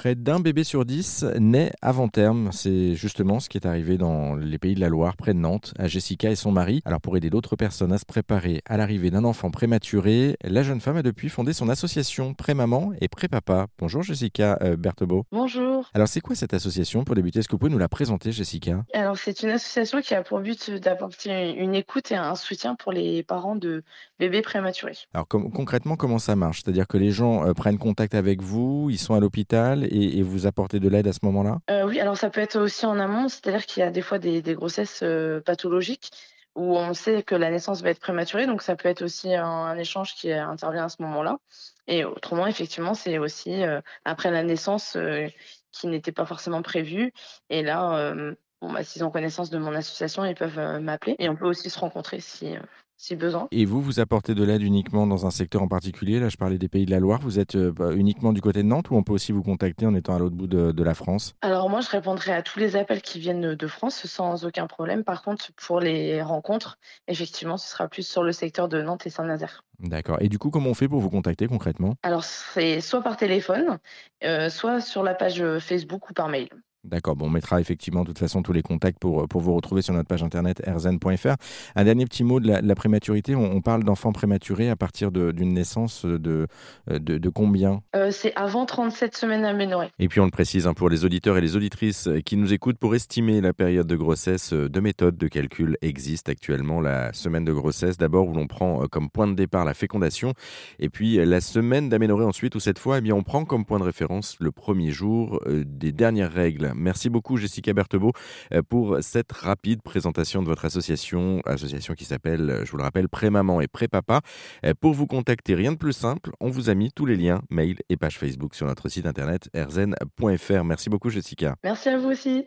Près d'un bébé sur dix naît avant terme. C'est justement ce qui est arrivé dans les pays de la Loire, près de Nantes, à Jessica et son mari. Alors pour aider d'autres personnes à se préparer à l'arrivée d'un enfant prématuré, la jeune femme a depuis fondé son association Pré-Maman et Pré-Papa. Bonjour Jessica euh, Berthebot. Bonjour. Alors c'est quoi cette association Pour débuter, est-ce que vous pouvez nous la présenter Jessica? Alors c'est une association qui a pour but d'apporter une écoute et un soutien pour les parents de bébés prématurés. Alors concrètement, comment ça marche? C'est-à-dire que les gens euh, prennent contact avec vous, ils sont à l'hôpital et, vous apportez de l'aide à ce moment-là? Euh, Oui, alors ça peut être aussi en amont, c'est-à-dire qu'il y a des fois des, grossesses euh, pathologiques où on sait que la naissance va être prématurée, donc ça peut être aussi un, échange qui intervient à ce moment-là. Et autrement, effectivement, c'est aussi euh, après la naissance qui n'était pas forcément prévue. Et là, bon, bah, s'ils ont connaissance de mon association, ils peuvent m'appeler. Et on peut aussi se rencontrer si, si besoin. Et vous, vous apportez de l'aide uniquement dans un secteur en particulier? Là, je parlais des pays de la Loire. Vous êtes euh, bah, uniquement du côté de Nantes ou on peut aussi vous contacter en étant à l'autre bout de, la France? Alors moi, je répondrai à tous les appels qui viennent de France sans aucun problème. Par contre, pour les rencontres, effectivement, ce sera plus sur le secteur de Nantes et Saint-Nazaire. D'accord. Et du coup, comment on fait pour vous contacter concrètement? Alors, c'est soit par téléphone, euh, soit sur la page Facebook ou par mail. D'accord, bon, on mettra effectivement de toute façon tous les contacts pour, pour vous retrouver sur notre page internet rzn.fr. Un dernier petit mot de la, prématurité. On, parle d'enfants prématurés à partir d'une naissance de, de, de combien? Euh, C'est avant 37 semaines aménorées. Et puis on le précise hein, pour les auditeurs et les auditrices qui nous écoutent, pour estimer la période de grossesse, euh, deux méthodes de calcul existent actuellement. La semaine de grossesse d'abord où l'on prend euh, comme point de départ la fécondation et puis la semaine d'aménorée ensuite où cette fois eh bien, on prend comme point de référence le premier jour des dernières règles Merci beaucoup Jessica Berthebot euh, pour cette rapide présentation de votre association, association qui s'appelle, euh, je vous le rappelle, Pré-Maman et Pré-Papa. Euh, pour vous contacter, rien de plus simple, on vous a mis tous les liens, mail et page Facebook sur notre site internet rzn.fr. Merci beaucoup Jessica. Merci à vous aussi.